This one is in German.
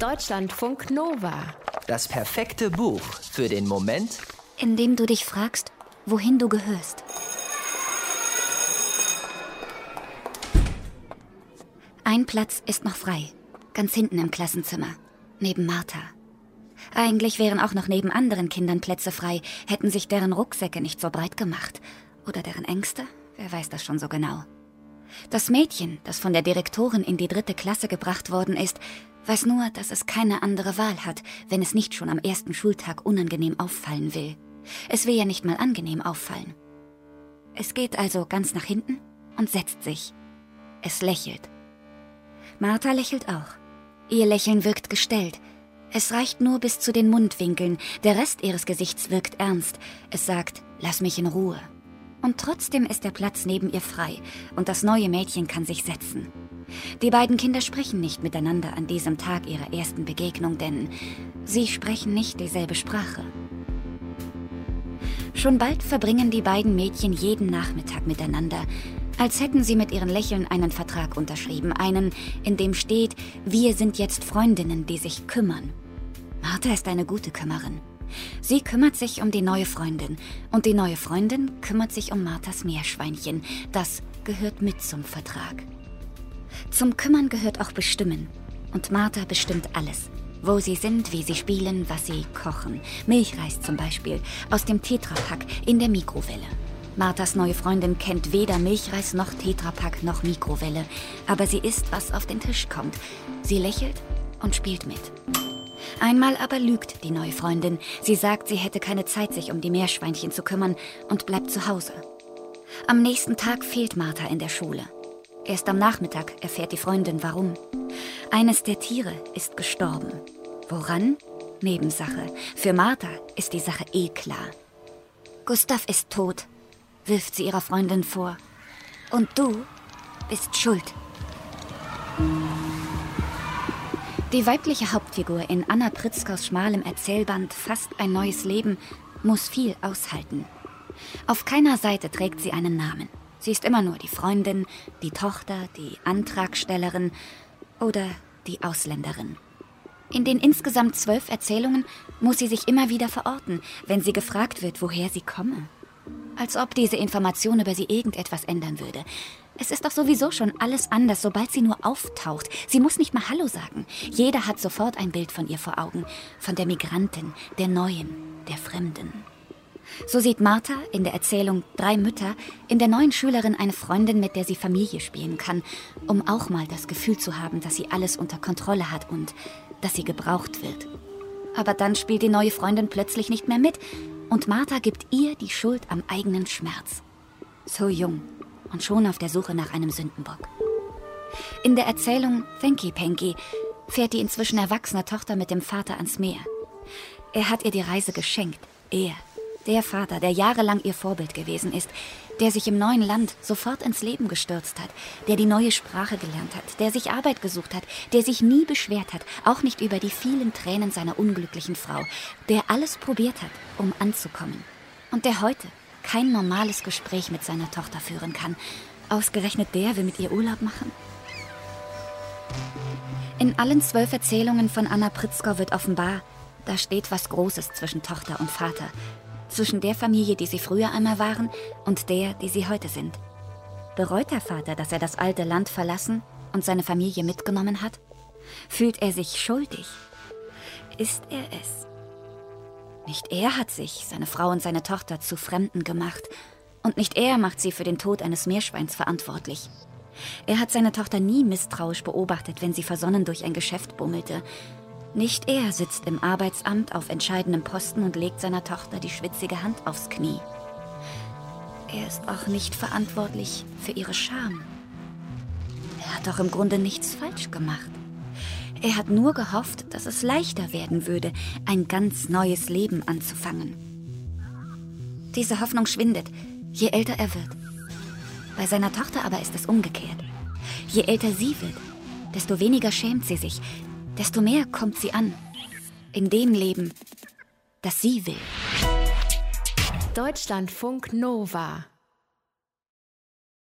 Deutschlandfunk Nova. Das perfekte Buch für den Moment, in dem du dich fragst, wohin du gehörst. Ein Platz ist noch frei, ganz hinten im Klassenzimmer, neben Martha. Eigentlich wären auch noch neben anderen Kindern Plätze frei, hätten sich deren Rucksäcke nicht so breit gemacht. Oder deren Ängste? Wer weiß das schon so genau. Das Mädchen, das von der Direktorin in die dritte Klasse gebracht worden ist, weiß nur, dass es keine andere Wahl hat, wenn es nicht schon am ersten Schultag unangenehm auffallen will. Es will ja nicht mal angenehm auffallen. Es geht also ganz nach hinten und setzt sich. Es lächelt. Martha lächelt auch. Ihr Lächeln wirkt gestellt. Es reicht nur bis zu den Mundwinkeln, der Rest ihres Gesichts wirkt ernst. Es sagt, lass mich in Ruhe. Und trotzdem ist der Platz neben ihr frei und das neue Mädchen kann sich setzen. Die beiden Kinder sprechen nicht miteinander an diesem Tag ihrer ersten Begegnung, denn sie sprechen nicht dieselbe Sprache. Schon bald verbringen die beiden Mädchen jeden Nachmittag miteinander, als hätten sie mit ihren Lächeln einen Vertrag unterschrieben, einen, in dem steht, wir sind jetzt Freundinnen, die sich kümmern. Martha ist eine gute Kümmerin. Sie kümmert sich um die neue Freundin und die neue Freundin kümmert sich um Marthas Meerschweinchen. Das gehört mit zum Vertrag. Zum Kümmern gehört auch Bestimmen. Und Martha bestimmt alles. Wo sie sind, wie sie spielen, was sie kochen. Milchreis zum Beispiel, aus dem Tetrapack in der Mikrowelle. Marthas neue Freundin kennt weder Milchreis noch Tetrapack noch Mikrowelle. Aber sie isst, was auf den Tisch kommt. Sie lächelt und spielt mit. Einmal aber lügt die neue Freundin. Sie sagt, sie hätte keine Zeit, sich um die Meerschweinchen zu kümmern und bleibt zu Hause. Am nächsten Tag fehlt Martha in der Schule. Erst am Nachmittag erfährt die Freundin, warum. Eines der Tiere ist gestorben. Woran? Nebensache. Für Martha ist die Sache eh klar. Gustav ist tot, wirft sie ihrer Freundin vor. Und du bist schuld. Die weibliche Hauptfigur in Anna Pritzkers schmalem Erzählband Fast ein neues Leben muss viel aushalten. Auf keiner Seite trägt sie einen Namen. Sie ist immer nur die Freundin, die Tochter, die Antragstellerin oder die Ausländerin. In den insgesamt zwölf Erzählungen muss sie sich immer wieder verorten, wenn sie gefragt wird, woher sie komme. Als ob diese Information über sie irgendetwas ändern würde. Es ist doch sowieso schon alles anders, sobald sie nur auftaucht. Sie muss nicht mal Hallo sagen. Jeder hat sofort ein Bild von ihr vor Augen. Von der Migrantin, der Neuen, der Fremden. So sieht Martha in der Erzählung Drei Mütter in der neuen Schülerin eine Freundin, mit der sie Familie spielen kann, um auch mal das Gefühl zu haben, dass sie alles unter Kontrolle hat und dass sie gebraucht wird. Aber dann spielt die neue Freundin plötzlich nicht mehr mit und Martha gibt ihr die Schuld am eigenen Schmerz. So jung, und schon auf der Suche nach einem Sündenbock. In der Erzählung Thanky Panky fährt die inzwischen erwachsene Tochter mit dem Vater ans Meer. Er hat ihr die Reise geschenkt. Er, der Vater, der jahrelang ihr Vorbild gewesen ist, der sich im neuen Land sofort ins Leben gestürzt hat, der die neue Sprache gelernt hat, der sich Arbeit gesucht hat, der sich nie beschwert hat, auch nicht über die vielen Tränen seiner unglücklichen Frau, der alles probiert hat, um anzukommen. Und der heute kein normales Gespräch mit seiner Tochter führen kann. Ausgerechnet der will mit ihr Urlaub machen? In allen zwölf Erzählungen von Anna Pritzker wird offenbar, da steht was Großes zwischen Tochter und Vater. Zwischen der Familie, die sie früher einmal waren, und der, die sie heute sind. Bereut der Vater, dass er das alte Land verlassen und seine Familie mitgenommen hat? Fühlt er sich schuldig? Ist er es? Nicht er hat sich, seine Frau und seine Tochter zu Fremden gemacht. Und nicht er macht sie für den Tod eines Meerschweins verantwortlich. Er hat seine Tochter nie misstrauisch beobachtet, wenn sie versonnen durch ein Geschäft bummelte. Nicht er sitzt im Arbeitsamt auf entscheidendem Posten und legt seiner Tochter die schwitzige Hand aufs Knie. Er ist auch nicht verantwortlich für ihre Scham. Er hat doch im Grunde nichts falsch gemacht. Er hat nur gehofft, dass es leichter werden würde, ein ganz neues Leben anzufangen. Diese Hoffnung schwindet, je älter er wird. Bei seiner Tochter aber ist es umgekehrt. Je älter sie wird, desto weniger schämt sie sich, desto mehr kommt sie an. In dem Leben, das sie will. Deutschlandfunk Nova